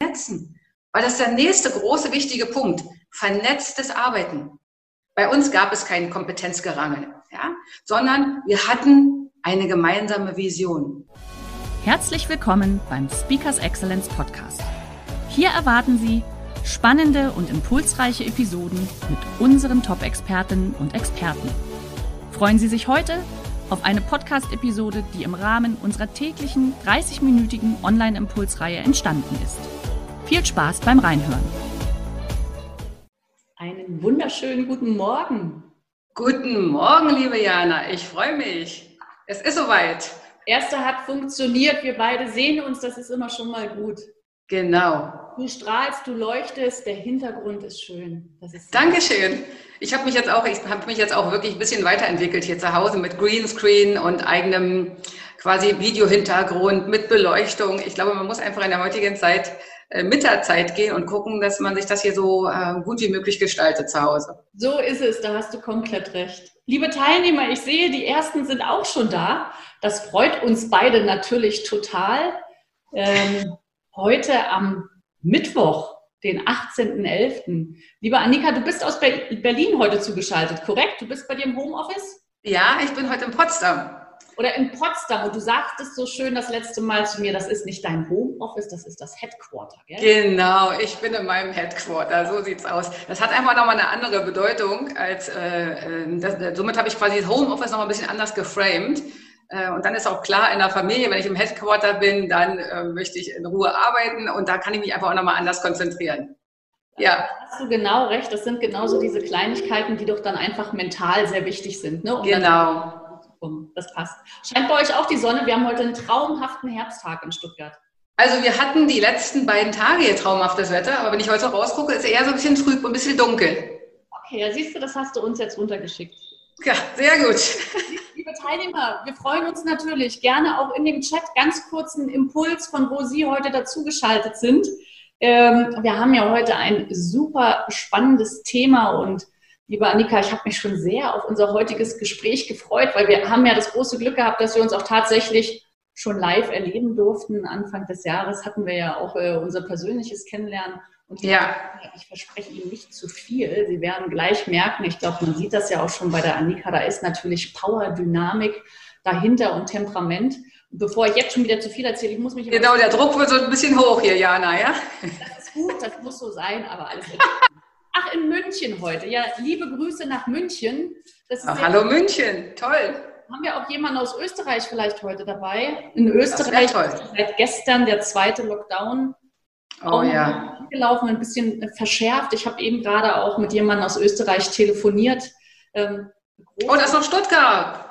Vernetzen, weil das ist der nächste große wichtige Punkt. Vernetztes Arbeiten. Bei uns gab es kein Kompetenzgerangel, ja, sondern wir hatten eine gemeinsame Vision. Herzlich willkommen beim Speakers Excellence Podcast. Hier erwarten Sie spannende und impulsreiche Episoden mit unseren Top-Expertinnen und Experten. Freuen Sie sich heute auf eine Podcast-Episode, die im Rahmen unserer täglichen 30-minütigen Online-Impulsreihe entstanden ist. Viel Spaß beim Reinhören. Einen wunderschönen guten Morgen. Guten Morgen, liebe Jana. Ich freue mich. Es ist soweit. Erste hat funktioniert. Wir beide sehen uns. Das ist immer schon mal gut. Genau. Du strahlst, du leuchtest. Der Hintergrund ist schön. Das ist Dankeschön. Ich habe mich jetzt auch, ich habe mich jetzt auch wirklich ein bisschen weiterentwickelt hier zu Hause mit Greenscreen und eigenem quasi Videohintergrund mit Beleuchtung. Ich glaube, man muss einfach in der heutigen Zeit äh, mit der Zeit gehen und gucken, dass man sich das hier so äh, gut wie möglich gestaltet zu Hause. So ist es, da hast du komplett recht. Liebe Teilnehmer, ich sehe, die ersten sind auch schon da. Das freut uns beide natürlich total. Ähm, heute am Mittwoch, den 18.11. Liebe Annika, du bist aus Berlin heute zugeschaltet, korrekt? Du bist bei dir im Homeoffice? Ja, ich bin heute in Potsdam oder in Potsdam. Und du sagtest so schön das letzte Mal zu mir, das ist nicht dein Homeoffice, das ist das Headquarter. Gell? Genau, ich bin in meinem Headquarter, so sieht's aus. Das hat einfach nochmal eine andere Bedeutung als, äh, äh das, somit habe ich quasi das Homeoffice nochmal ein bisschen anders geframed. Äh, und dann ist auch klar in der Familie, wenn ich im Headquarter bin, dann äh, möchte ich in Ruhe arbeiten und da kann ich mich einfach auch nochmal anders konzentrieren. Ja. Da hast du genau recht. Das sind genauso diese Kleinigkeiten, die doch dann einfach mental sehr wichtig sind. Ne? Um genau rum. Das passt. Scheint bei euch auch die Sonne? Wir haben heute einen traumhaften Herbsttag in Stuttgart. Also wir hatten die letzten beiden Tage hier traumhaftes Wetter, aber wenn ich heute rausgucke, ist es eher so ein bisschen trüb und ein bisschen dunkel. Okay, ja, siehst du, das hast du uns jetzt runtergeschickt. Ja, sehr gut. Liebe Teilnehmer, wir freuen uns natürlich gerne auch in dem Chat ganz kurzen Impuls, von wo Sie heute dazugeschaltet sind. Ähm, wir haben ja heute ein super spannendes Thema und Liebe Annika, ich habe mich schon sehr auf unser heutiges Gespräch gefreut, weil wir haben ja das große Glück gehabt, dass wir uns auch tatsächlich schon live erleben durften. Anfang des Jahres hatten wir ja auch äh, unser persönliches Kennenlernen. Und ja. ich verspreche Ihnen nicht zu viel. Sie werden gleich merken, ich glaube, man sieht das ja auch schon bei der Annika, da ist natürlich Power, Dynamik dahinter und Temperament. Bevor ich jetzt schon wieder zu viel erzähle, ich muss mich... Genau, der Druck wird so ein bisschen hoch hier, Jana, ja? Das ist gut, das muss so sein, aber alles Ach, in München heute. Ja, liebe Grüße nach München. Ach, hallo München, toll. Haben wir auch jemanden aus Österreich vielleicht heute dabei? In Österreich seit gestern der zweite Lockdown. Oh ja. Gelaufen, ein bisschen verschärft. Ich habe eben gerade auch mit jemandem aus Österreich telefoniert. Ähm, oh, das ist noch Stuttgart.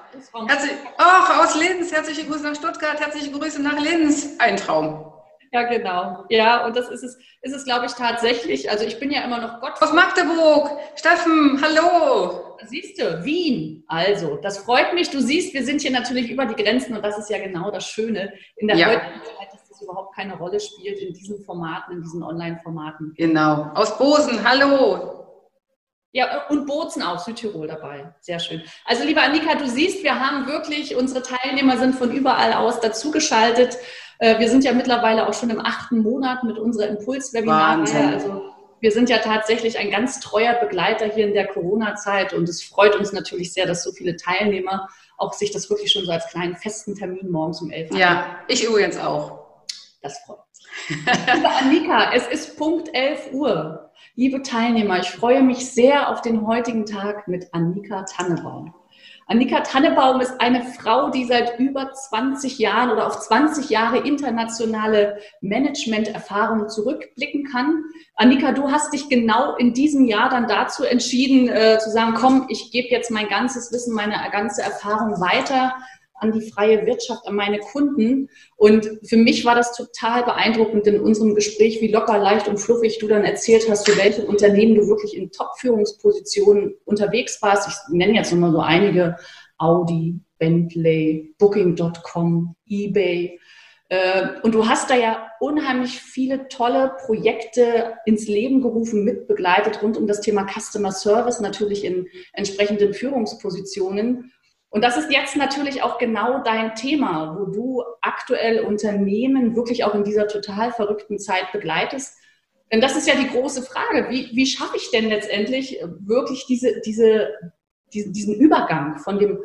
Herzlich, ach, aus Linz. Herzliche Grüße nach Stuttgart. Herzliche Grüße nach Linz. Ein Traum. Ja, genau. Ja, und das ist es, ist es, glaube ich, tatsächlich. Also ich bin ja immer noch Gott. Aus Magdeburg. Steffen, hallo. Siehst du, Wien. Also, das freut mich. Du siehst, wir sind hier natürlich über die Grenzen und das ist ja genau das Schöne in der ja. heutigen Zeit, dass das überhaupt keine Rolle spielt in diesen Formaten, in diesen Online-Formaten. Genau. Aus Bosen, hallo. Ja, und Bozen auch, Südtirol dabei. Sehr schön. Also, liebe Annika, du siehst, wir haben wirklich, unsere Teilnehmer sind von überall aus dazugeschaltet. Äh, wir sind ja mittlerweile auch schon im achten Monat mit unserer Impulswebinarreihe. Also wir sind ja tatsächlich ein ganz treuer Begleiter hier in der Corona-Zeit und es freut uns natürlich sehr, dass so viele Teilnehmer auch sich das wirklich schon so als kleinen festen Termin morgens um elf Ja, ich übrigens auch. Das freut uns. Liebe Annika, es ist Punkt 11 Uhr. Liebe Teilnehmer, ich freue mich sehr auf den heutigen Tag mit Annika Tannebaum. Annika Tannebaum ist eine Frau, die seit über 20 Jahren oder auf 20 Jahre internationale Management-Erfahrung zurückblicken kann. Annika, du hast dich genau in diesem Jahr dann dazu entschieden, äh, zu sagen, komm, ich gebe jetzt mein ganzes Wissen, meine ganze Erfahrung weiter an die freie Wirtschaft, an meine Kunden. Und für mich war das total beeindruckend in unserem Gespräch, wie locker, leicht und fluffig du dann erzählt hast, für welche Unternehmen du wirklich in Top-Führungspositionen unterwegs warst. Ich nenne jetzt nur so einige. Audi, Bentley, Booking.com, eBay. Äh, und du hast da ja unheimlich viele tolle Projekte ins Leben gerufen, mitbegleitet rund um das Thema Customer Service, natürlich in entsprechenden Führungspositionen. Und das ist jetzt natürlich auch genau dein Thema, wo du aktuell Unternehmen wirklich auch in dieser total verrückten Zeit begleitest. Denn das ist ja die große Frage. Wie, wie schaffe ich denn letztendlich wirklich diese, diese, diesen Übergang von dem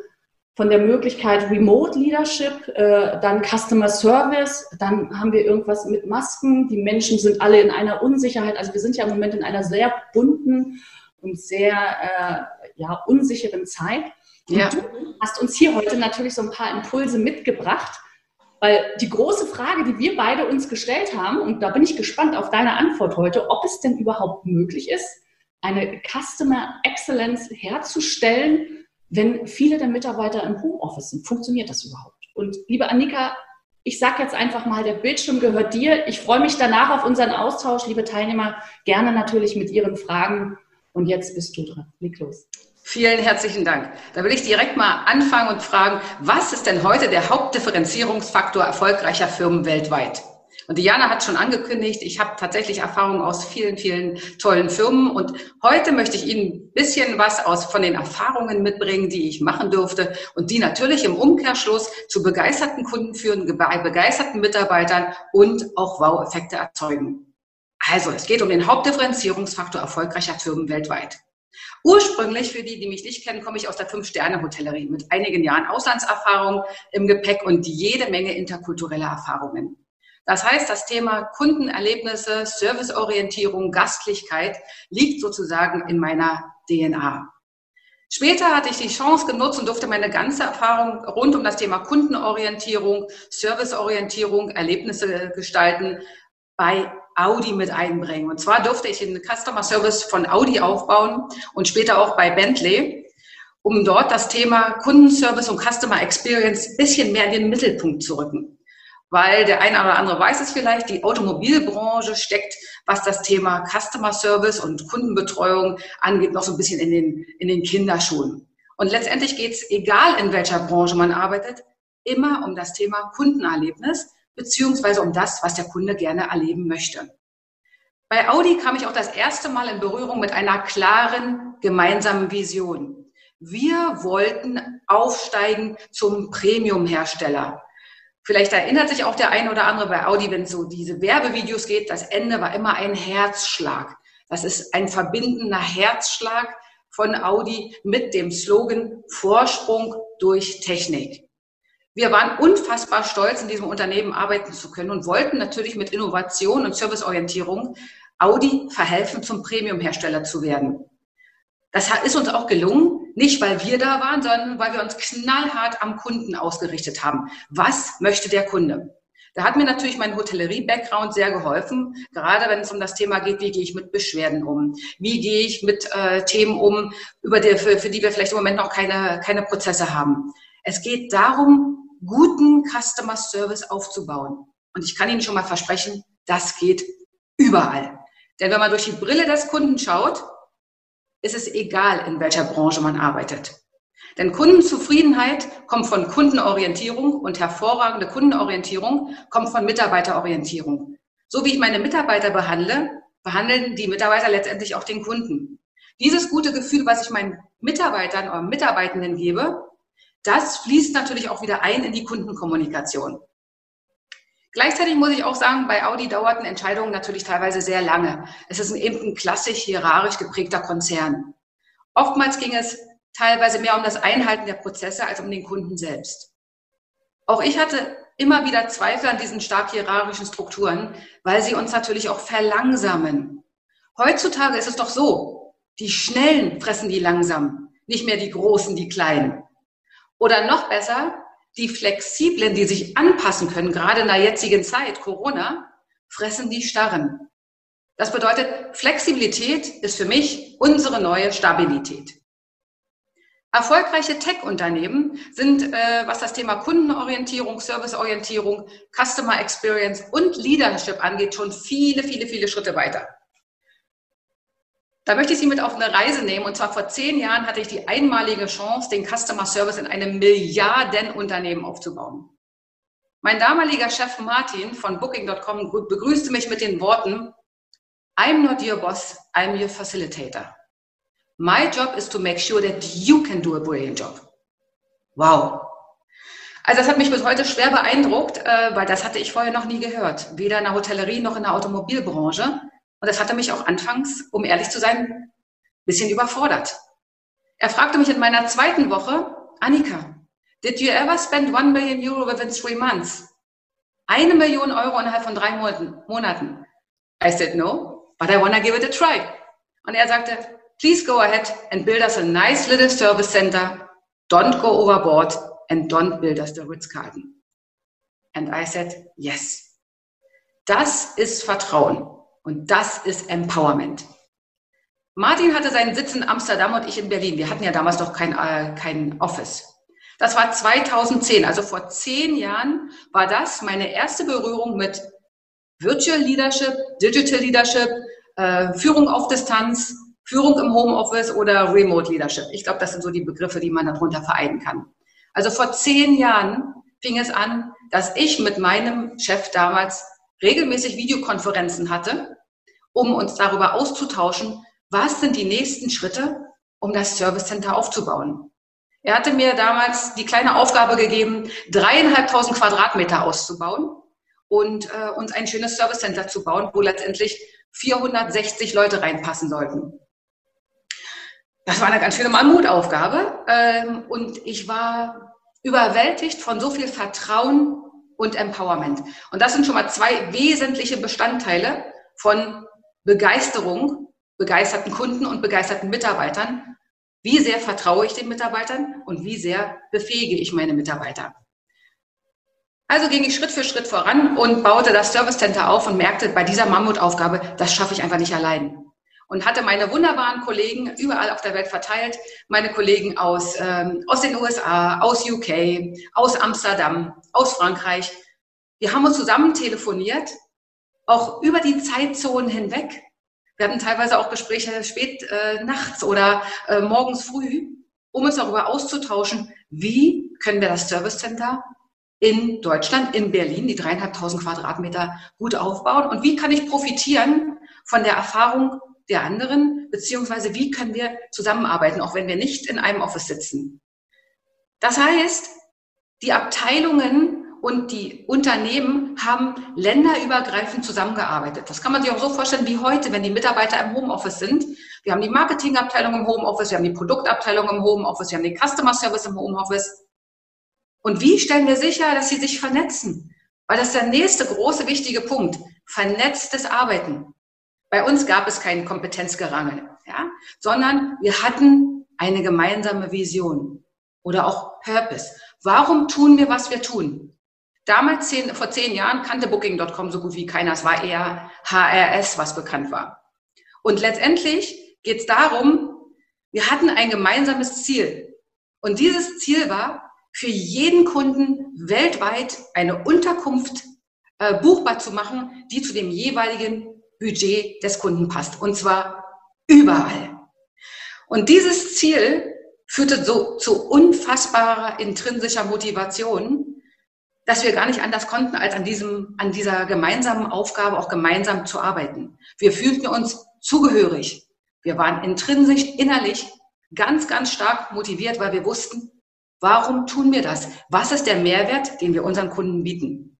von der Möglichkeit Remote Leadership, äh, dann Customer Service, dann haben wir irgendwas mit Masken. Die Menschen sind alle in einer Unsicherheit. Also wir sind ja im Moment in einer sehr bunten und sehr äh, ja, unsicheren Zeit. Und ja. du hast uns hier heute natürlich so ein paar Impulse mitgebracht, weil die große Frage, die wir beide uns gestellt haben, und da bin ich gespannt auf deine Antwort heute, ob es denn überhaupt möglich ist, eine Customer Excellence herzustellen, wenn viele der Mitarbeiter im Homeoffice sind, funktioniert das überhaupt? Und liebe Annika, ich sage jetzt einfach mal, der Bildschirm gehört dir. Ich freue mich danach auf unseren Austausch, liebe Teilnehmer, gerne natürlich mit Ihren Fragen. Und jetzt bist du dran. Leg los. Vielen herzlichen Dank. Da will ich direkt mal anfangen und fragen, was ist denn heute der Hauptdifferenzierungsfaktor erfolgreicher Firmen weltweit? Und Diana hat schon angekündigt, ich habe tatsächlich Erfahrungen aus vielen, vielen tollen Firmen. Und heute möchte ich Ihnen ein bisschen was aus, von den Erfahrungen mitbringen, die ich machen durfte und die natürlich im Umkehrschluss zu begeisterten Kunden führen, bei begeisterten Mitarbeitern und auch Wow-Effekte erzeugen. Also, es geht um den Hauptdifferenzierungsfaktor erfolgreicher Firmen weltweit. Ursprünglich, für die, die mich nicht kennen, komme ich aus der Fünf-Sterne-Hotellerie mit einigen Jahren Auslandserfahrung im Gepäck und jede Menge interkultureller Erfahrungen. Das heißt, das Thema Kundenerlebnisse, Serviceorientierung, Gastlichkeit liegt sozusagen in meiner DNA. Später hatte ich die Chance genutzt und durfte meine ganze Erfahrung rund um das Thema Kundenorientierung, Serviceorientierung, Erlebnisse gestalten bei Audi mit einbringen. Und zwar durfte ich den Customer Service von Audi aufbauen und später auch bei Bentley, um dort das Thema Kundenservice und Customer Experience ein bisschen mehr in den Mittelpunkt zu rücken weil der eine oder andere weiß es vielleicht, die Automobilbranche steckt, was das Thema Customer Service und Kundenbetreuung angeht, noch so ein bisschen in den, in den Kinderschuhen. Und letztendlich geht es, egal in welcher Branche man arbeitet, immer um das Thema Kundenerlebnis, beziehungsweise um das, was der Kunde gerne erleben möchte. Bei Audi kam ich auch das erste Mal in Berührung mit einer klaren gemeinsamen Vision. Wir wollten aufsteigen zum Premium-Hersteller. Vielleicht erinnert sich auch der ein oder andere bei Audi, wenn es so diese Werbevideos geht, das Ende war immer ein Herzschlag. Das ist ein verbindender Herzschlag von Audi mit dem Slogan Vorsprung durch Technik. Wir waren unfassbar stolz, in diesem Unternehmen arbeiten zu können und wollten natürlich mit Innovation und Serviceorientierung Audi verhelfen, zum Premium-Hersteller zu werden. Das ist uns auch gelungen. Nicht, weil wir da waren, sondern weil wir uns knallhart am Kunden ausgerichtet haben. Was möchte der Kunde? Da hat mir natürlich mein Hotellerie-Background sehr geholfen, gerade wenn es um das Thema geht, wie gehe ich mit Beschwerden um? Wie gehe ich mit äh, Themen um, über die, für, für die wir vielleicht im Moment noch keine, keine Prozesse haben? Es geht darum, guten Customer Service aufzubauen. Und ich kann Ihnen schon mal versprechen, das geht überall. Denn wenn man durch die Brille des Kunden schaut, ist es egal, in welcher Branche man arbeitet. Denn Kundenzufriedenheit kommt von Kundenorientierung und hervorragende Kundenorientierung kommt von Mitarbeiterorientierung. So wie ich meine Mitarbeiter behandle, behandeln die Mitarbeiter letztendlich auch den Kunden. Dieses gute Gefühl, was ich meinen Mitarbeitern oder Mitarbeitenden gebe, das fließt natürlich auch wieder ein in die Kundenkommunikation. Gleichzeitig muss ich auch sagen, bei Audi dauerten Entscheidungen natürlich teilweise sehr lange. Es ist eben ein klassisch hierarchisch geprägter Konzern. Oftmals ging es teilweise mehr um das Einhalten der Prozesse als um den Kunden selbst. Auch ich hatte immer wieder Zweifel an diesen stark hierarchischen Strukturen, weil sie uns natürlich auch verlangsamen. Heutzutage ist es doch so, die Schnellen fressen die langsam, nicht mehr die Großen, die Kleinen. Oder noch besser, die Flexiblen, die sich anpassen können, gerade in der jetzigen Zeit, Corona, fressen die Starren. Das bedeutet, Flexibilität ist für mich unsere neue Stabilität. Erfolgreiche Tech-Unternehmen sind, äh, was das Thema Kundenorientierung, Serviceorientierung, Customer Experience und Leadership angeht, schon viele, viele, viele Schritte weiter. Da möchte ich Sie mit auf eine Reise nehmen. Und zwar vor zehn Jahren hatte ich die einmalige Chance, den Customer Service in einem Milliardenunternehmen aufzubauen. Mein damaliger Chef Martin von Booking.com begrüßte mich mit den Worten, I'm not your boss, I'm your facilitator. My job is to make sure that you can do a brilliant job. Wow. Also das hat mich bis heute schwer beeindruckt, äh, weil das hatte ich vorher noch nie gehört. Weder in der Hotellerie noch in der Automobilbranche. Und das hatte mich auch anfangs, um ehrlich zu sein, ein bisschen überfordert. Er fragte mich in meiner zweiten Woche, Annika, did you ever spend one million euro within three months? Eine Million Euro innerhalb von drei Monaten. I said no, but I wanna give it a try. Und er sagte, Please go ahead and build us a nice little service center. Don't go overboard and don't build us the Ritz-Carlton. And I said, yes. Das ist Vertrauen und das ist Empowerment. Martin hatte seinen Sitz in Amsterdam und ich in Berlin. Wir hatten ja damals noch kein, äh, kein Office. Das war 2010, also vor zehn Jahren war das meine erste Berührung mit Virtual Leadership, Digital Leadership, äh, Führung auf Distanz, Führung im Homeoffice oder Remote Leadership. Ich glaube, das sind so die Begriffe, die man darunter vereinen kann. Also vor zehn Jahren fing es an, dass ich mit meinem Chef damals regelmäßig Videokonferenzen hatte, um uns darüber auszutauschen, was sind die nächsten Schritte, um das Service Center aufzubauen. Er hatte mir damals die kleine Aufgabe gegeben, dreieinhalbtausend Quadratmeter auszubauen und äh, uns ein schönes Service Center zu bauen, wo letztendlich 460 Leute reinpassen sollten das war eine ganz schöne Mammutaufgabe. Ähm, und ich war überwältigt von so viel Vertrauen und Empowerment. Und das sind schon mal zwei wesentliche Bestandteile von Begeisterung, begeisterten Kunden und begeisterten Mitarbeitern. Wie sehr vertraue ich den Mitarbeitern und wie sehr befähige ich meine Mitarbeiter? Also ging ich Schritt für Schritt voran und baute das Service Center auf und merkte bei dieser Mammutaufgabe, das schaffe ich einfach nicht allein und hatte meine wunderbaren Kollegen überall auf der Welt verteilt, meine Kollegen aus, ähm, aus den USA, aus UK, aus Amsterdam, aus Frankreich. Wir haben uns zusammen telefoniert, auch über die Zeitzonen hinweg. Wir hatten teilweise auch Gespräche spät äh, nachts oder äh, morgens früh, um uns darüber auszutauschen, wie können wir das Service Center in Deutschland, in Berlin, die dreieinhalbtausend Quadratmeter gut aufbauen und wie kann ich profitieren von der Erfahrung der anderen, beziehungsweise wie können wir zusammenarbeiten, auch wenn wir nicht in einem Office sitzen. Das heißt, die Abteilungen und die Unternehmen haben länderübergreifend zusammengearbeitet. Das kann man sich auch so vorstellen wie heute, wenn die Mitarbeiter im Homeoffice sind. Wir haben die Marketingabteilung im Homeoffice, wir haben die Produktabteilung im Homeoffice, wir haben den Customer Service im Homeoffice. Und wie stellen wir sicher, dass sie sich vernetzen? Weil das ist der nächste große wichtige Punkt. Vernetztes Arbeiten. Bei uns gab es kein Kompetenzgerangel, ja, sondern wir hatten eine gemeinsame Vision oder auch Purpose. Warum tun wir, was wir tun? Damals, zehn, vor zehn Jahren, kannte Booking.com so gut wie keiner. Es war eher HRS, was bekannt war. Und letztendlich geht es darum, wir hatten ein gemeinsames Ziel. Und dieses Ziel war, für jeden Kunden weltweit eine Unterkunft äh, buchbar zu machen, die zu dem jeweiligen Budget des Kunden passt. Und zwar überall. Und dieses Ziel führte so zu unfassbarer intrinsischer Motivation, dass wir gar nicht anders konnten, als an diesem, an dieser gemeinsamen Aufgabe auch gemeinsam zu arbeiten. Wir fühlten uns zugehörig. Wir waren intrinsisch, innerlich ganz, ganz stark motiviert, weil wir wussten, warum tun wir das? Was ist der Mehrwert, den wir unseren Kunden bieten?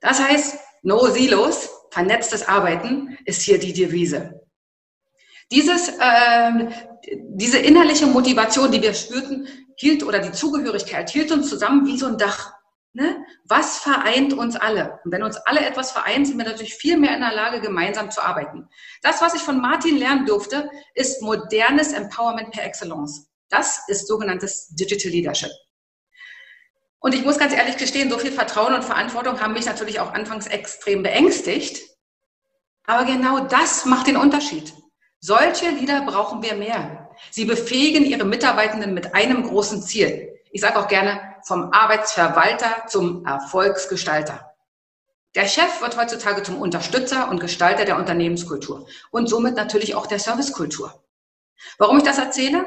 Das heißt, no silos, vernetztes Arbeiten ist hier die Devise. Dieses, äh, diese innerliche Motivation, die wir spürten, hielt oder die Zugehörigkeit hielt uns zusammen wie so ein Dach. Ne? Was vereint uns alle? Und wenn uns alle etwas vereint, sind wir natürlich viel mehr in der Lage, gemeinsam zu arbeiten. Das, was ich von Martin lernen durfte, ist modernes Empowerment per Excellence. Das ist sogenanntes Digital Leadership. Und ich muss ganz ehrlich gestehen, so viel Vertrauen und Verantwortung haben mich natürlich auch anfangs extrem beängstigt. Aber genau das macht den Unterschied. Solche Lieder brauchen wir mehr. Sie befähigen ihre Mitarbeitenden mit einem großen Ziel. Ich sage auch gerne vom Arbeitsverwalter zum Erfolgsgestalter. Der Chef wird heutzutage zum Unterstützer und Gestalter der Unternehmenskultur und somit natürlich auch der Servicekultur. Warum ich das erzähle?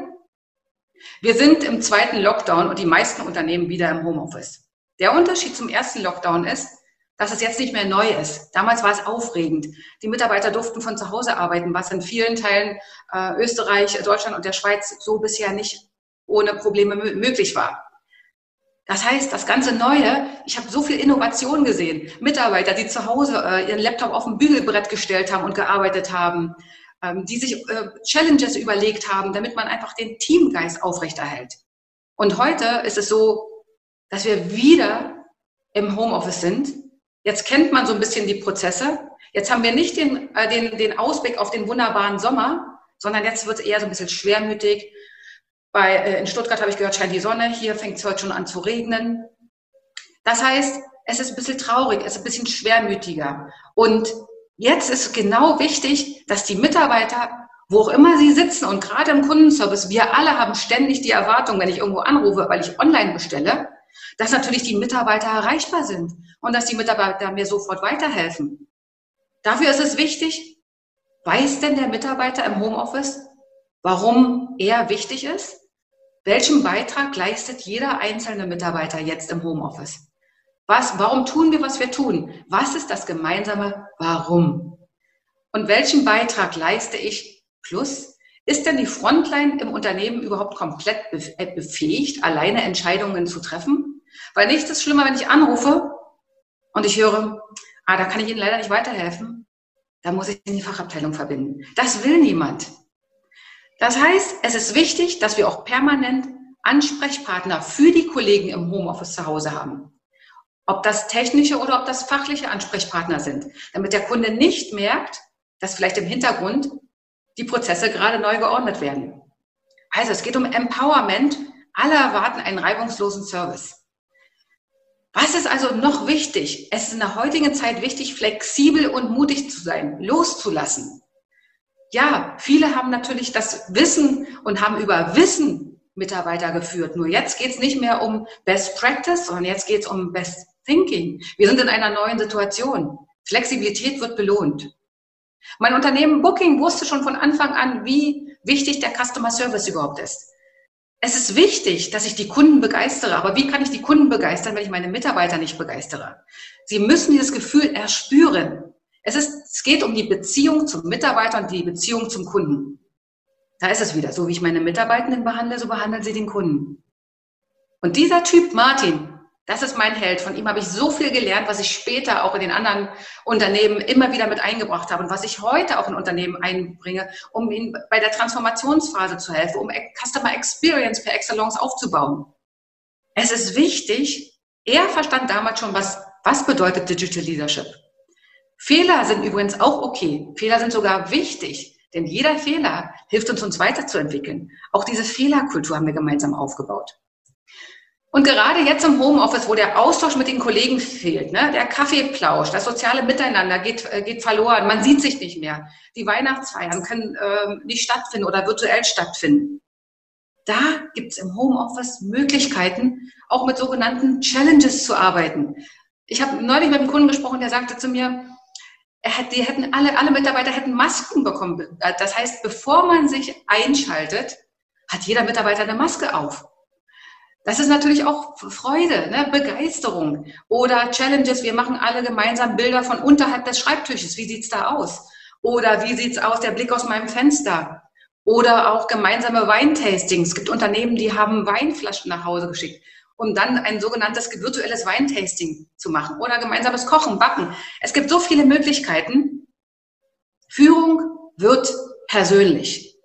Wir sind im zweiten Lockdown und die meisten Unternehmen wieder im Homeoffice. Der Unterschied zum ersten Lockdown ist, dass es jetzt nicht mehr neu ist. Damals war es aufregend. Die Mitarbeiter durften von zu Hause arbeiten, was in vielen Teilen äh, Österreich, Deutschland und der Schweiz so bisher nicht ohne Probleme möglich war. Das heißt, das ganze Neue, ich habe so viel Innovation gesehen. Mitarbeiter, die zu Hause äh, ihren Laptop auf ein Bügelbrett gestellt haben und gearbeitet haben, ähm, die sich äh, Challenges überlegt haben, damit man einfach den Teamgeist aufrechterhält. Und heute ist es so, dass wir wieder im Homeoffice sind. Jetzt kennt man so ein bisschen die Prozesse. Jetzt haben wir nicht den, äh, den, den Ausblick auf den wunderbaren Sommer, sondern jetzt wird es eher so ein bisschen schwermütig. Bei, äh, in Stuttgart habe ich gehört, scheint die Sonne. Hier fängt es heute schon an zu regnen. Das heißt, es ist ein bisschen traurig, es ist ein bisschen schwermütiger. Und jetzt ist genau wichtig, dass die Mitarbeiter, wo auch immer sie sitzen und gerade im Kundenservice, wir alle haben ständig die Erwartung, wenn ich irgendwo anrufe, weil ich online bestelle, dass natürlich die Mitarbeiter erreichbar sind und dass die Mitarbeiter mir sofort weiterhelfen. Dafür ist es wichtig, weiß denn der Mitarbeiter im Homeoffice, warum er wichtig ist? Welchen Beitrag leistet jeder einzelne Mitarbeiter jetzt im Homeoffice? Was, warum tun wir, was wir tun? Was ist das gemeinsame Warum? Und welchen Beitrag leiste ich? Plus, ist denn die Frontline im Unternehmen überhaupt komplett äh, befähigt, alleine Entscheidungen zu treffen? Weil nichts ist schlimmer, wenn ich anrufe und ich höre, ah, da kann ich Ihnen leider nicht weiterhelfen. Da muss ich in die Fachabteilung verbinden. Das will niemand. Das heißt, es ist wichtig, dass wir auch permanent Ansprechpartner für die Kollegen im Homeoffice zu Hause haben ob das technische oder ob das fachliche Ansprechpartner sind, damit der Kunde nicht merkt, dass vielleicht im Hintergrund die Prozesse gerade neu geordnet werden. Also es geht um Empowerment. Alle erwarten einen reibungslosen Service. Was ist also noch wichtig? Es ist in der heutigen Zeit wichtig, flexibel und mutig zu sein, loszulassen. Ja, viele haben natürlich das Wissen und haben über Wissen Mitarbeiter geführt. Nur jetzt geht es nicht mehr um Best Practice, sondern jetzt geht es um Best Thinking. Wir sind in einer neuen Situation. Flexibilität wird belohnt. Mein Unternehmen Booking wusste schon von Anfang an, wie wichtig der Customer Service überhaupt ist. Es ist wichtig, dass ich die Kunden begeistere, aber wie kann ich die Kunden begeistern, wenn ich meine Mitarbeiter nicht begeistere? Sie müssen dieses Gefühl erspüren. Es, ist, es geht um die Beziehung zum Mitarbeiter und die Beziehung zum Kunden. Da ist es wieder. So wie ich meine Mitarbeitenden behandle, so behandeln sie den Kunden. Und dieser Typ Martin, das ist mein Held. Von ihm habe ich so viel gelernt, was ich später auch in den anderen Unternehmen immer wieder mit eingebracht habe und was ich heute auch in Unternehmen einbringe, um ihnen bei der Transformationsphase zu helfen, um Customer Experience per Excellence aufzubauen. Es ist wichtig, er verstand damals schon, was, was bedeutet Digital Leadership. Fehler sind übrigens auch okay. Fehler sind sogar wichtig, denn jeder Fehler hilft uns, uns weiterzuentwickeln. Auch diese Fehlerkultur haben wir gemeinsam aufgebaut. Und gerade jetzt im Homeoffice, wo der Austausch mit den Kollegen fehlt, ne, der Kaffeeplausch, das soziale Miteinander geht, äh, geht verloren, man sieht sich nicht mehr. Die Weihnachtsfeiern können äh, nicht stattfinden oder virtuell stattfinden. Da gibt es im Homeoffice Möglichkeiten, auch mit sogenannten Challenges zu arbeiten. Ich habe neulich mit einem Kunden gesprochen, der sagte zu mir, er hat, die hätten alle, alle Mitarbeiter hätten Masken bekommen. Das heißt, bevor man sich einschaltet, hat jeder Mitarbeiter eine Maske auf. Das ist natürlich auch Freude, ne? Begeisterung oder Challenges. Wir machen alle gemeinsam Bilder von unterhalb des Schreibtisches. Wie sieht's da aus? Oder wie sieht's aus, der Blick aus meinem Fenster? Oder auch gemeinsame Weintastings. Es gibt Unternehmen, die haben Weinflaschen nach Hause geschickt, um dann ein sogenanntes virtuelles Weintasting zu machen. Oder gemeinsames Kochen, Backen. Es gibt so viele Möglichkeiten. Führung wird persönlich.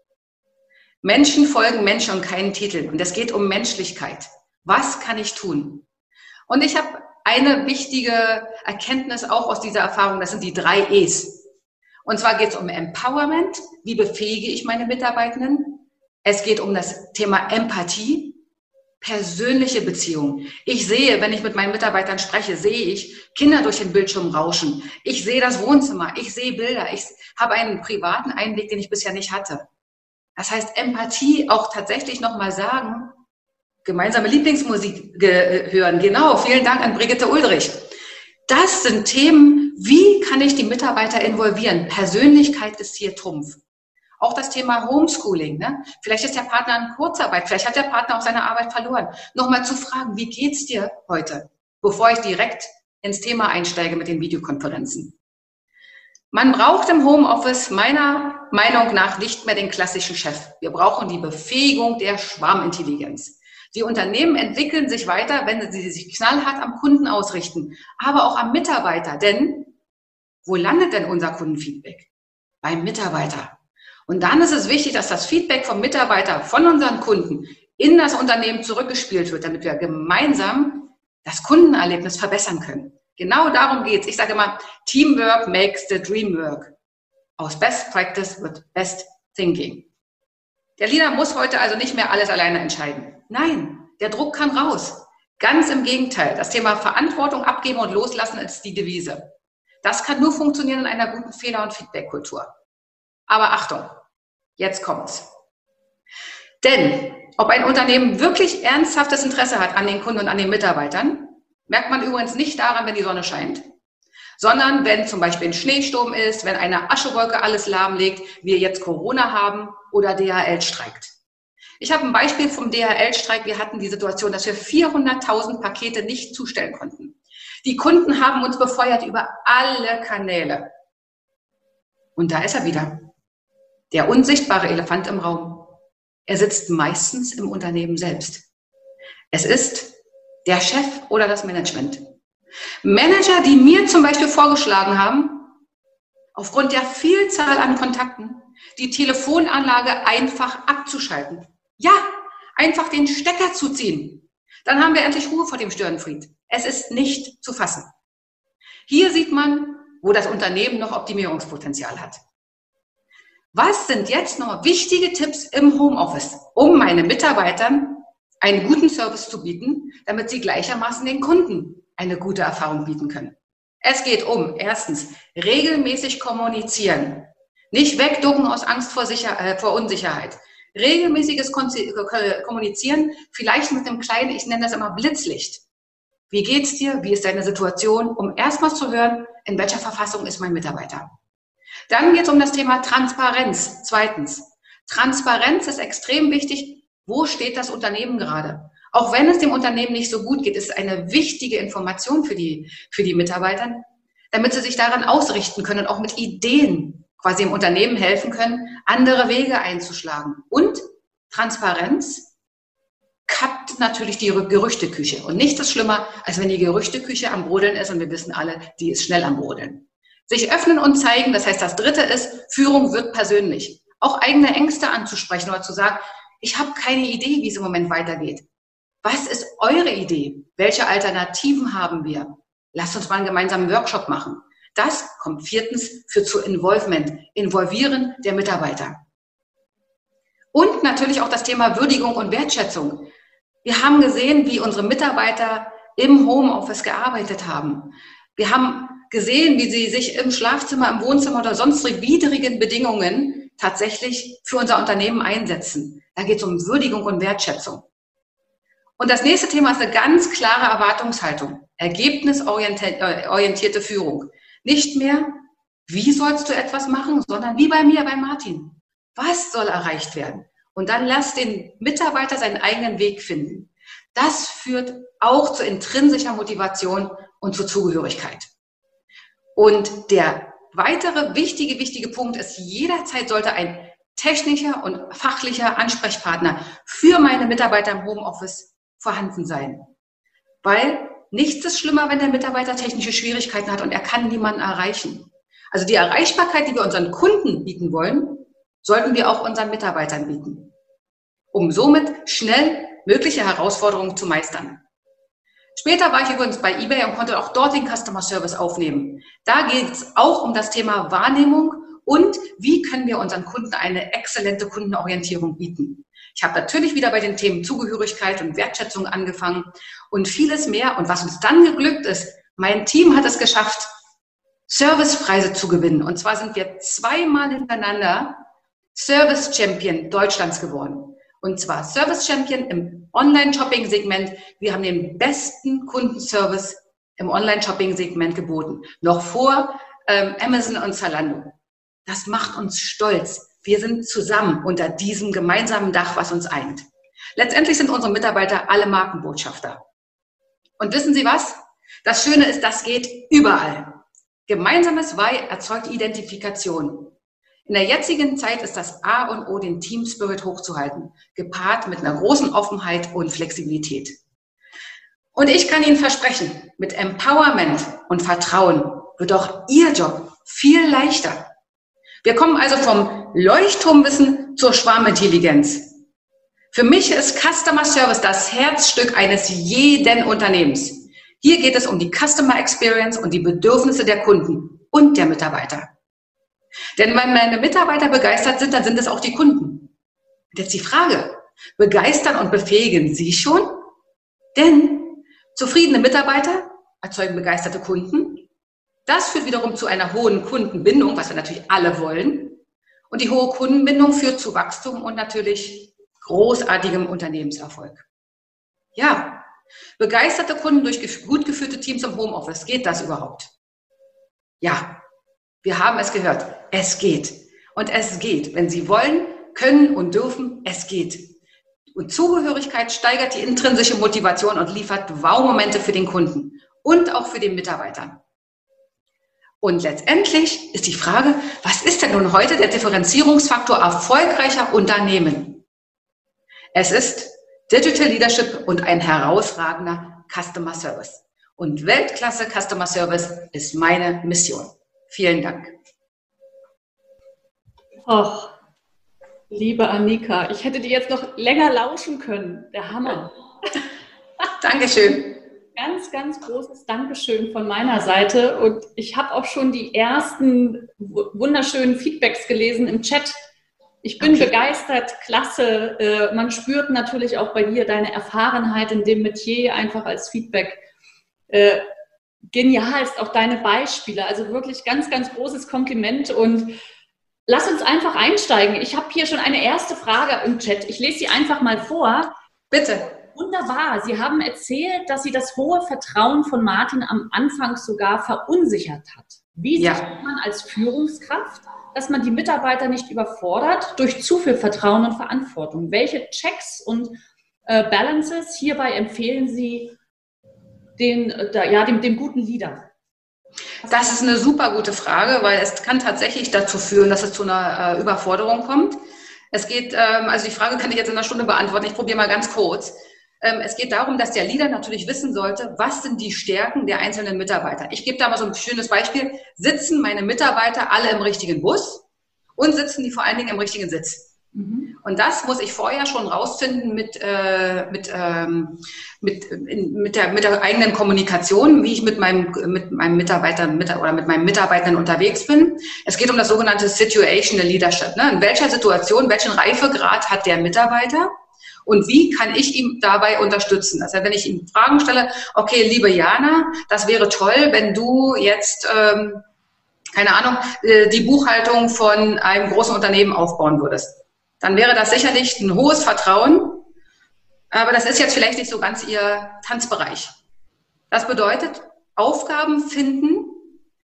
Menschen folgen Menschen und keinen Titel. Und es geht um Menschlichkeit. Was kann ich tun? Und ich habe eine wichtige Erkenntnis auch aus dieser Erfahrung. Das sind die drei E's. Und zwar geht es um Empowerment. Wie befähige ich meine Mitarbeitenden? Es geht um das Thema Empathie, persönliche Beziehung. Ich sehe, wenn ich mit meinen Mitarbeitern spreche, sehe ich Kinder durch den Bildschirm rauschen. Ich sehe das Wohnzimmer. Ich sehe Bilder. Ich habe einen privaten Einblick, den ich bisher nicht hatte. Das heißt, Empathie auch tatsächlich nochmal sagen, gemeinsame Lieblingsmusik hören. Genau, vielen Dank an Brigitte Ulrich. Das sind Themen, wie kann ich die Mitarbeiter involvieren? Persönlichkeit ist hier Trumpf. Auch das Thema Homeschooling. Ne? Vielleicht ist der Partner in Kurzarbeit, vielleicht hat der Partner auch seine Arbeit verloren. Nochmal zu fragen, wie geht's dir heute, bevor ich direkt ins Thema einsteige mit den Videokonferenzen. Man braucht im Homeoffice meiner Meinung nach nicht mehr den klassischen Chef. Wir brauchen die Befähigung der Schwarmintelligenz. Die Unternehmen entwickeln sich weiter, wenn sie sich knallhart am Kunden ausrichten, aber auch am Mitarbeiter. Denn wo landet denn unser Kundenfeedback? Beim Mitarbeiter. Und dann ist es wichtig, dass das Feedback vom Mitarbeiter, von unseren Kunden in das Unternehmen zurückgespielt wird, damit wir gemeinsam das Kundenerlebnis verbessern können. Genau darum geht's. Ich sage immer, Teamwork makes the dream work. Aus Best Practice wird Best Thinking. Der Leader muss heute also nicht mehr alles alleine entscheiden. Nein, der Druck kann raus. Ganz im Gegenteil. Das Thema Verantwortung abgeben und loslassen ist die Devise. Das kann nur funktionieren in einer guten Fehler- und Feedbackkultur. Aber Achtung, jetzt kommt's. Denn ob ein Unternehmen wirklich ernsthaftes Interesse hat an den Kunden und an den Mitarbeitern, merkt man übrigens nicht daran, wenn die Sonne scheint, sondern wenn zum Beispiel ein Schneesturm ist, wenn eine Aschewolke alles lahmlegt, wir jetzt Corona haben oder DHL streikt. Ich habe ein Beispiel vom DHL-Streik. Wir hatten die Situation, dass wir 400.000 Pakete nicht zustellen konnten. Die Kunden haben uns befeuert über alle Kanäle. Und da ist er wieder. Der unsichtbare Elefant im Raum. Er sitzt meistens im Unternehmen selbst. Es ist der Chef oder das Management. Manager, die mir zum Beispiel vorgeschlagen haben, aufgrund der Vielzahl an Kontakten, die Telefonanlage einfach abzuschalten. Ja, einfach den Stecker zu ziehen. Dann haben wir endlich Ruhe vor dem Störenfried. Es ist nicht zu fassen. Hier sieht man, wo das Unternehmen noch Optimierungspotenzial hat. Was sind jetzt noch wichtige Tipps im Homeoffice, um meinen Mitarbeitern einen guten Service zu bieten, damit sie gleichermaßen den Kunden eine gute Erfahrung bieten können? Es geht um, erstens, regelmäßig kommunizieren. Nicht wegducken aus Angst vor, Sicher äh, vor Unsicherheit regelmäßiges Kommunizieren, vielleicht mit einem kleinen, ich nenne das immer Blitzlicht. Wie geht's dir? Wie ist deine Situation? Um erstmal zu hören, in welcher Verfassung ist mein Mitarbeiter. Dann geht es um das Thema Transparenz. Zweitens. Transparenz ist extrem wichtig. Wo steht das Unternehmen gerade? Auch wenn es dem Unternehmen nicht so gut geht, ist es eine wichtige Information für die, für die Mitarbeiter, damit sie sich daran ausrichten können und auch mit Ideen quasi im Unternehmen helfen können, andere Wege einzuschlagen. Und Transparenz kappt natürlich die Gerüchteküche. Und nichts ist schlimmer, als wenn die Gerüchteküche am Brodeln ist und wir wissen alle, die ist schnell am Brodeln. Sich öffnen und zeigen, das heißt, das dritte ist, Führung wird persönlich. Auch eigene Ängste anzusprechen oder zu sagen, ich habe keine Idee, wie es im Moment weitergeht. Was ist eure Idee? Welche Alternativen haben wir? Lasst uns mal einen gemeinsamen Workshop machen. Das kommt viertens für zu Involvement, Involvieren der Mitarbeiter. Und natürlich auch das Thema Würdigung und Wertschätzung. Wir haben gesehen, wie unsere Mitarbeiter im Homeoffice gearbeitet haben. Wir haben gesehen, wie sie sich im Schlafzimmer, im Wohnzimmer oder sonst widrigen Bedingungen tatsächlich für unser Unternehmen einsetzen. Da geht es um Würdigung und Wertschätzung. Und das nächste Thema ist eine ganz klare Erwartungshaltung, ergebnisorientierte Führung. Nicht mehr, wie sollst du etwas machen, sondern wie bei mir, bei Martin. Was soll erreicht werden? Und dann lass den Mitarbeiter seinen eigenen Weg finden. Das führt auch zu intrinsischer Motivation und zur Zugehörigkeit. Und der weitere wichtige, wichtige Punkt ist, jederzeit sollte ein technischer und fachlicher Ansprechpartner für meine Mitarbeiter im Homeoffice vorhanden sein. Weil Nichts ist schlimmer, wenn der Mitarbeiter technische Schwierigkeiten hat und er kann niemanden erreichen. Also die Erreichbarkeit, die wir unseren Kunden bieten wollen, sollten wir auch unseren Mitarbeitern bieten, um somit schnell mögliche Herausforderungen zu meistern. Später war ich übrigens bei eBay und konnte auch dort den Customer Service aufnehmen. Da geht es auch um das Thema Wahrnehmung und wie können wir unseren Kunden eine exzellente Kundenorientierung bieten. Ich habe natürlich wieder bei den Themen Zugehörigkeit und Wertschätzung angefangen und vieles mehr. Und was uns dann geglückt ist, mein Team hat es geschafft, Servicepreise zu gewinnen. Und zwar sind wir zweimal hintereinander Service Champion Deutschlands geworden. Und zwar Service Champion im Online-Shopping-Segment. Wir haben den besten Kundenservice im Online-Shopping-Segment geboten. Noch vor ähm, Amazon und Zalando. Das macht uns stolz. Wir sind zusammen unter diesem gemeinsamen Dach, was uns eint. Letztendlich sind unsere Mitarbeiter alle Markenbotschafter. Und wissen Sie was? Das Schöne ist, das geht überall. Gemeinsames Why erzeugt Identifikation. In der jetzigen Zeit ist das A und O, den Team Spirit hochzuhalten, gepaart mit einer großen Offenheit und Flexibilität. Und ich kann Ihnen versprechen, mit Empowerment und Vertrauen wird auch Ihr Job viel leichter. Wir kommen also vom Leuchtturmwissen zur Schwarmintelligenz. Für mich ist Customer Service das Herzstück eines jeden Unternehmens. Hier geht es um die Customer Experience und die Bedürfnisse der Kunden und der Mitarbeiter. Denn wenn meine Mitarbeiter begeistert sind, dann sind es auch die Kunden. Und jetzt die Frage, begeistern und befähigen Sie schon? Denn zufriedene Mitarbeiter erzeugen begeisterte Kunden. Das führt wiederum zu einer hohen Kundenbindung, was wir natürlich alle wollen. Und die hohe Kundenbindung führt zu Wachstum und natürlich großartigem Unternehmenserfolg. Ja, Begeisterte Kunden durch gut geführte Teams im Homeoffice. Geht das überhaupt? Ja, wir haben es gehört. Es geht. Und es geht. Wenn Sie wollen, können und dürfen, es geht. Und Zugehörigkeit steigert die intrinsische Motivation und liefert Wow-Momente für den Kunden und auch für den Mitarbeiter. Und letztendlich ist die Frage, was ist denn nun heute der Differenzierungsfaktor erfolgreicher Unternehmen? Es ist Digital Leadership und ein herausragender Customer Service. Und Weltklasse Customer Service ist meine Mission. Vielen Dank. Och, liebe Annika, ich hätte dir jetzt noch länger lauschen können. Der Hammer. Dankeschön. Ganz, ganz großes Dankeschön von meiner Seite. Und ich habe auch schon die ersten wunderschönen Feedbacks gelesen im Chat ich bin okay. begeistert, klasse. Äh, man spürt natürlich auch bei dir deine Erfahrenheit in dem Metier einfach als Feedback. Äh, genial ist auch deine Beispiele. Also wirklich ganz, ganz großes Kompliment und lass uns einfach einsteigen. Ich habe hier schon eine erste Frage im Chat. Ich lese sie einfach mal vor. Bitte. Wunderbar. Sie haben erzählt, dass Sie das hohe Vertrauen von Martin am Anfang sogar verunsichert hat. Wie ja. sieht man als Führungskraft dass man die Mitarbeiter nicht überfordert durch zu viel Vertrauen und Verantwortung. Welche Checks und äh, Balances hierbei empfehlen Sie den, äh, ja, dem, dem guten Leader? Das ist eine super gute Frage, weil es kann tatsächlich dazu führen, dass es zu einer äh, Überforderung kommt. Es geht, ähm, also die Frage kann ich jetzt in einer Stunde beantworten. Ich probiere mal ganz kurz. Ähm, es geht darum, dass der Leader natürlich wissen sollte, was sind die Stärken der einzelnen Mitarbeiter. Ich gebe da mal so ein schönes Beispiel. Sitzen meine Mitarbeiter alle im richtigen Bus und sitzen die vor allen Dingen im richtigen Sitz? Mhm. Und das muss ich vorher schon rausfinden mit, äh, mit, ähm, mit, in, mit, der, mit der eigenen Kommunikation, wie ich mit meinem, mit meinem Mitarbeiter mit, oder mit meinen Mitarbeitern unterwegs bin. Es geht um das sogenannte Situational Leadership. Ne? In welcher Situation, welchen Reifegrad hat der Mitarbeiter? Und wie kann ich ihm dabei unterstützen? Heißt, wenn ich ihm Fragen stelle, okay, liebe Jana, das wäre toll, wenn du jetzt, ähm, keine Ahnung, äh, die Buchhaltung von einem großen Unternehmen aufbauen würdest. Dann wäre das sicherlich ein hohes Vertrauen, aber das ist jetzt vielleicht nicht so ganz ihr Tanzbereich. Das bedeutet, Aufgaben finden,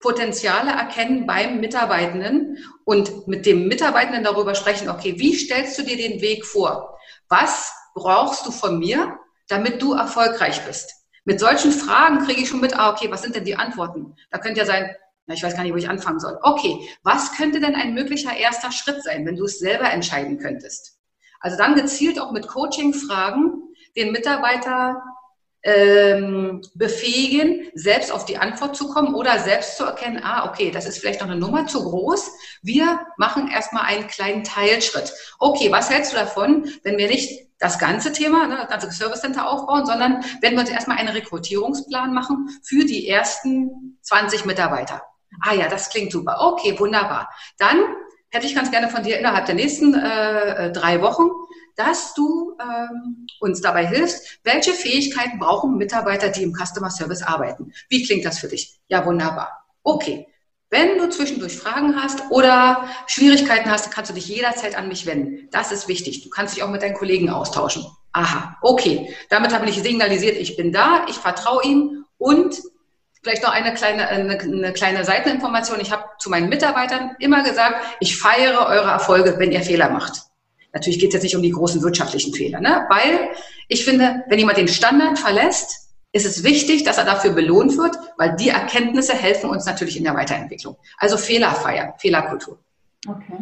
Potenziale erkennen beim Mitarbeitenden und mit dem Mitarbeitenden darüber sprechen, okay, wie stellst du dir den Weg vor? Was brauchst du von mir, damit du erfolgreich bist? Mit solchen Fragen kriege ich schon mit, ah, okay, was sind denn die Antworten? Da könnte ja sein, na, ich weiß gar nicht, wo ich anfangen soll. Okay, was könnte denn ein möglicher erster Schritt sein, wenn du es selber entscheiden könntest? Also dann gezielt auch mit Coaching-Fragen den Mitarbeiter ähm, befähigen, selbst auf die Antwort zu kommen oder selbst zu erkennen, ah, okay, das ist vielleicht noch eine Nummer zu groß. Wir machen erstmal einen kleinen Teilschritt. Okay, was hältst du davon, wenn wir nicht das ganze Thema, ne, das ganze Service Center aufbauen, sondern wenn wir uns erstmal einen Rekrutierungsplan machen für die ersten 20 Mitarbeiter. Ah ja, das klingt super. Okay, wunderbar. Dann hätte ich ganz gerne von dir innerhalb der nächsten äh, drei Wochen dass du ähm, uns dabei hilfst, welche Fähigkeiten brauchen Mitarbeiter, die im Customer Service arbeiten. Wie klingt das für dich? Ja, wunderbar. Okay. Wenn du zwischendurch Fragen hast oder Schwierigkeiten hast, kannst du dich jederzeit an mich wenden. Das ist wichtig. Du kannst dich auch mit deinen Kollegen austauschen. Aha, okay. Damit habe ich signalisiert, ich bin da, ich vertraue ihm und vielleicht noch eine kleine, eine, eine kleine Seiteninformation. Ich habe zu meinen Mitarbeitern immer gesagt, ich feiere eure Erfolge, wenn ihr Fehler macht. Natürlich geht es jetzt nicht um die großen wirtschaftlichen Fehler, ne? weil ich finde, wenn jemand den Standard verlässt, ist es wichtig, dass er dafür belohnt wird, weil die Erkenntnisse helfen uns natürlich in der Weiterentwicklung. Also Fehler feiern, Fehlerkultur. Okay,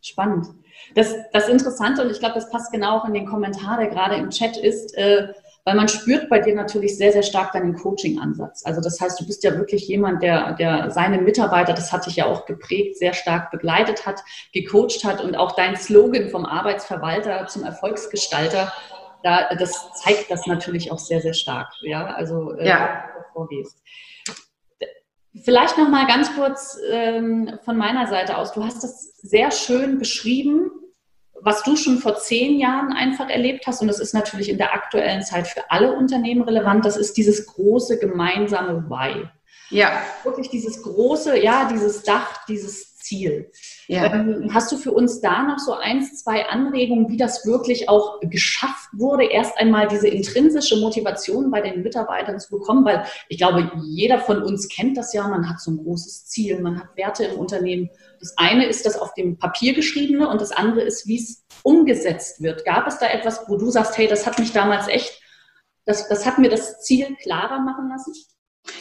spannend. Das, das Interessante, und ich glaube, das passt genau auch in den Kommentar, der gerade im Chat ist, äh, weil man spürt bei dir natürlich sehr, sehr stark deinen Coaching-Ansatz. Also das heißt, du bist ja wirklich jemand, der, der seine Mitarbeiter, das hat dich ja auch geprägt, sehr stark begleitet hat, gecoacht hat und auch dein Slogan vom Arbeitsverwalter zum Erfolgsgestalter da, das zeigt das natürlich auch sehr, sehr stark, ja, also äh, ja. vorgehst. Vielleicht noch mal ganz kurz ähm, von meiner Seite aus. Du hast das sehr schön beschrieben, was du schon vor zehn Jahren einfach erlebt hast. Und das ist natürlich in der aktuellen Zeit für alle Unternehmen relevant. Das ist dieses große gemeinsame Why. Ja. Wirklich dieses große, ja, dieses Dach, dieses Ziel. Ja. Ähm, hast du für uns da noch so eins, zwei Anregungen, wie das wirklich auch geschafft wurde, erst einmal diese intrinsische Motivation bei den Mitarbeitern zu bekommen? Weil ich glaube, jeder von uns kennt das ja, man hat so ein großes Ziel, man hat Werte im Unternehmen. Das eine ist das auf dem Papier geschriebene und das andere ist, wie es umgesetzt wird. Gab es da etwas, wo du sagst, hey, das hat mich damals echt, das, das hat mir das Ziel klarer machen lassen?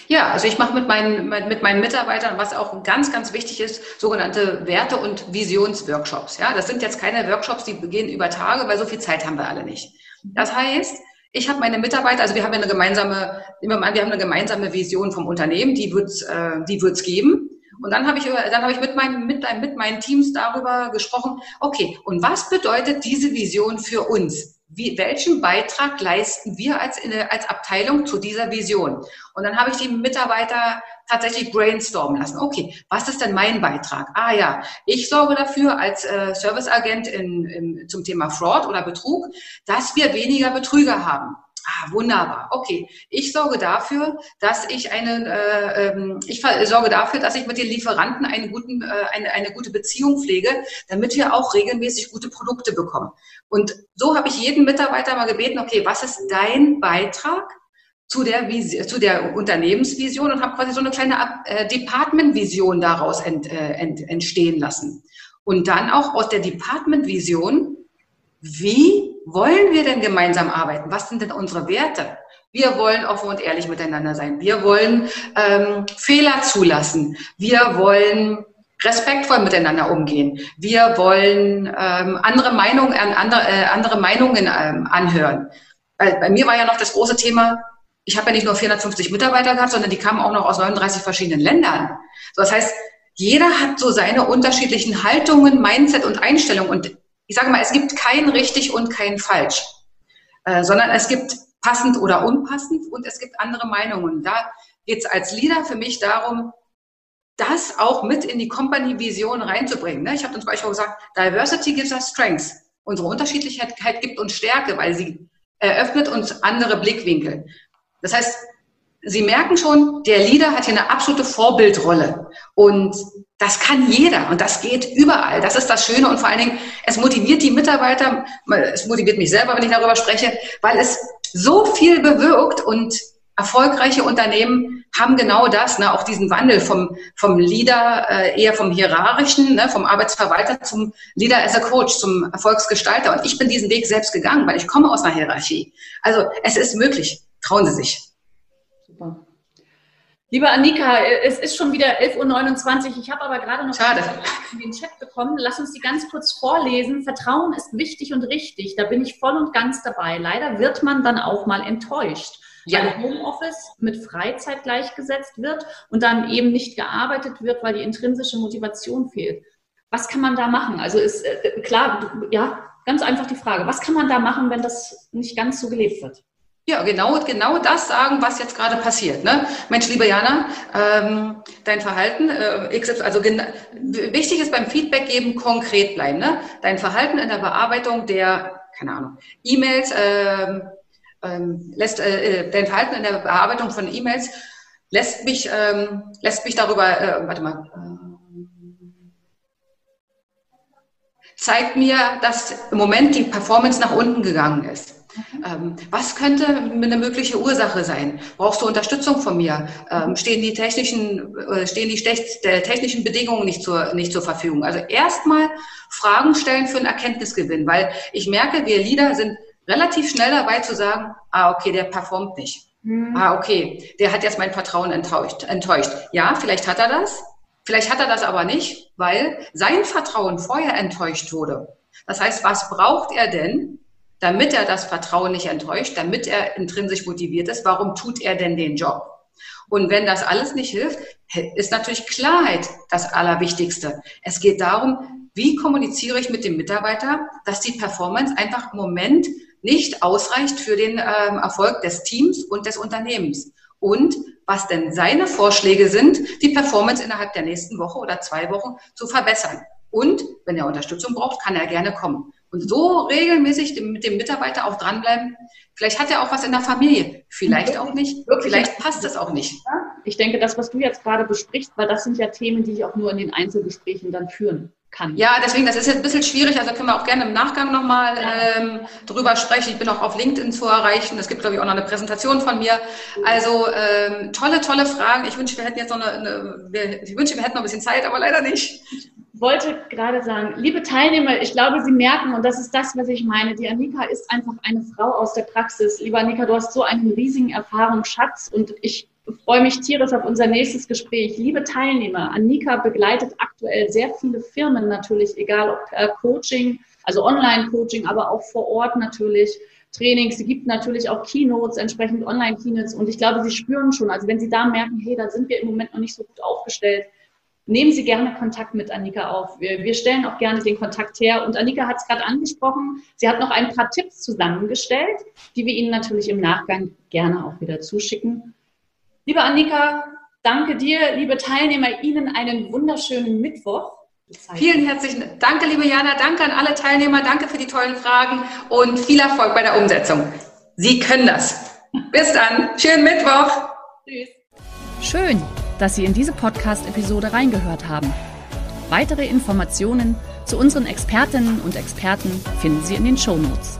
Ja, also ich mache mit meinen, mit meinen Mitarbeitern, was auch ganz, ganz wichtig ist, sogenannte Werte- und Visionsworkshops. Ja, das sind jetzt keine Workshops, die gehen über Tage, weil so viel Zeit haben wir alle nicht. Das heißt, ich habe meine Mitarbeiter, also wir haben eine gemeinsame, wir haben eine gemeinsame Vision vom Unternehmen, die wird's, äh, die wird's geben. Und dann habe ich, dann habe ich mit meinen, mit, mit meinen Teams darüber gesprochen, okay, und was bedeutet diese Vision für uns? Wie, welchen Beitrag leisten wir als, als Abteilung zu dieser Vision? Und dann habe ich die Mitarbeiter tatsächlich brainstormen lassen. Okay, was ist denn mein Beitrag? Ah ja, ich sorge dafür als äh, Serviceagent in, in, zum Thema Fraud oder Betrug, dass wir weniger Betrüger haben. Ah, wunderbar. Okay. Ich sorge dafür, dass ich eine, äh, ähm, ich sorge dafür, dass ich mit den Lieferanten einen guten, äh, eine, eine gute Beziehung pflege, damit wir auch regelmäßig gute Produkte bekommen. Und so habe ich jeden Mitarbeiter mal gebeten, okay, was ist dein Beitrag zu der, zu der Unternehmensvision und habe quasi so eine kleine äh, Department-Vision daraus ent, äh, ent, entstehen lassen. Und dann auch aus der Department-Vision, wie wollen wir denn gemeinsam arbeiten? Was sind denn unsere Werte? Wir wollen offen und ehrlich miteinander sein. Wir wollen ähm, Fehler zulassen. Wir wollen respektvoll miteinander umgehen. Wir wollen ähm, andere Meinungen, andere, äh, andere Meinungen ähm, anhören. Weil bei mir war ja noch das große Thema, ich habe ja nicht nur 450 Mitarbeiter gehabt, sondern die kamen auch noch aus 39 verschiedenen Ländern. So, das heißt, jeder hat so seine unterschiedlichen Haltungen, Mindset und Einstellungen. Und ich sage mal, es gibt kein richtig und kein falsch, äh, sondern es gibt passend oder unpassend und es gibt andere Meinungen. Da geht es als Leader für mich darum, das auch mit in die Company-Vision reinzubringen. Ne? Ich habe zum Beispiel gesagt, Diversity gives us strength. Unsere Unterschiedlichkeit gibt uns Stärke, weil sie eröffnet uns andere Blickwinkel. Das heißt, Sie merken schon, der Leader hat hier eine absolute Vorbildrolle. Und das kann jeder und das geht überall. Das ist das Schöne und vor allen Dingen, es motiviert die Mitarbeiter, es motiviert mich selber, wenn ich darüber spreche, weil es so viel bewirkt und erfolgreiche Unternehmen haben genau das, ne, auch diesen Wandel vom, vom Leader, äh, eher vom hierarchischen, ne, vom Arbeitsverwalter zum Leader as a Coach, zum Erfolgsgestalter. Und ich bin diesen Weg selbst gegangen, weil ich komme aus einer Hierarchie. Also es ist möglich. Trauen Sie sich. Super. Liebe Annika, es ist schon wieder 11.29 Uhr. Ich habe aber gerade noch Schade. in den Chat bekommen. Lass uns die ganz kurz vorlesen. Vertrauen ist wichtig und richtig. Da bin ich voll und ganz dabei. Leider wird man dann auch mal enttäuscht. Ja. Weil Homeoffice mit Freizeit gleichgesetzt wird und dann eben nicht gearbeitet wird, weil die intrinsische Motivation fehlt. Was kann man da machen? Also ist äh, klar, ja, ganz einfach die Frage. Was kann man da machen, wenn das nicht ganz so gelebt wird? Ja, genau, genau das sagen, was jetzt gerade passiert. Ne? Mensch, liebe Jana, ähm, dein Verhalten, äh, also wichtig ist beim Feedback geben, konkret bleiben. Ne? Dein Verhalten in der Bearbeitung der, keine Ahnung, E-Mails, ähm, ähm, lässt, äh, dein Verhalten in der Bearbeitung von E-Mails lässt mich, ähm, lässt mich darüber, äh, warte mal, äh, zeigt mir, dass im Moment die Performance nach unten gegangen ist. Ähm, was könnte eine mögliche Ursache sein? Brauchst du Unterstützung von mir? Ähm, stehen die technischen, äh, stehen die technischen Bedingungen nicht zur, nicht zur Verfügung? Also erstmal Fragen stellen für einen Erkenntnisgewinn, weil ich merke, wir Leader sind relativ schnell dabei zu sagen, ah, okay, der performt nicht. Mhm. Ah, okay, der hat jetzt mein Vertrauen enttäuscht, enttäuscht. Ja, vielleicht hat er das. Vielleicht hat er das aber nicht, weil sein Vertrauen vorher enttäuscht wurde. Das heißt, was braucht er denn, damit er das Vertrauen nicht enttäuscht, damit er intrinsisch motiviert ist, warum tut er denn den Job? Und wenn das alles nicht hilft, ist natürlich Klarheit das Allerwichtigste. Es geht darum, wie kommuniziere ich mit dem Mitarbeiter, dass die Performance einfach im Moment nicht ausreicht für den ähm, Erfolg des Teams und des Unternehmens. Und was denn seine Vorschläge sind, die Performance innerhalb der nächsten Woche oder zwei Wochen zu verbessern. Und wenn er Unterstützung braucht, kann er gerne kommen. Und so regelmäßig mit dem Mitarbeiter auch dranbleiben. Vielleicht hat er auch was in der Familie, vielleicht auch nicht, vielleicht passt es auch nicht. Ich denke, das, was du jetzt gerade besprichst, weil das sind ja Themen, die ich auch nur in den Einzelgesprächen dann führen kann. Ja, deswegen, das ist jetzt ein bisschen schwierig, also können wir auch gerne im Nachgang nochmal ähm, drüber sprechen. Ich bin auch auf LinkedIn zu erreichen. Es gibt, glaube ich, auch noch eine Präsentation von mir. Also ähm, tolle, tolle Fragen. Ich wünsche, wir hätten jetzt noch eine, eine ich wünsche, wir hätten noch ein bisschen Zeit, aber leider nicht wollte gerade sagen, liebe Teilnehmer, ich glaube, Sie merken, und das ist das, was ich meine, die Annika ist einfach eine Frau aus der Praxis. Lieber Annika, du hast so einen riesigen Erfahrungsschatz und ich freue mich tierisch auf unser nächstes Gespräch. Liebe Teilnehmer, Annika begleitet aktuell sehr viele Firmen natürlich, egal ob äh, Coaching, also Online-Coaching, aber auch vor Ort natürlich. Trainings, sie gibt natürlich auch Keynotes, entsprechend Online-Keynotes und ich glaube, sie spüren schon, also wenn sie da merken, hey, da sind wir im Moment noch nicht so gut aufgestellt, nehmen Sie gerne Kontakt mit Annika auf. Wir, wir stellen auch gerne den Kontakt her. Und Annika hat es gerade angesprochen. Sie hat noch ein paar Tipps zusammengestellt, die wir Ihnen natürlich im Nachgang gerne auch wieder zuschicken. Liebe Annika, danke dir, liebe Teilnehmer, Ihnen einen wunderschönen Mittwoch. Vielen herzlichen Dank, liebe Jana. Danke an alle Teilnehmer. Danke für die tollen Fragen und viel Erfolg bei der Umsetzung. Sie können das. Bis dann. Schönen Mittwoch. Tschüss. Schön dass Sie in diese Podcast-Episode reingehört haben. Weitere Informationen zu unseren Expertinnen und Experten finden Sie in den Show Notes.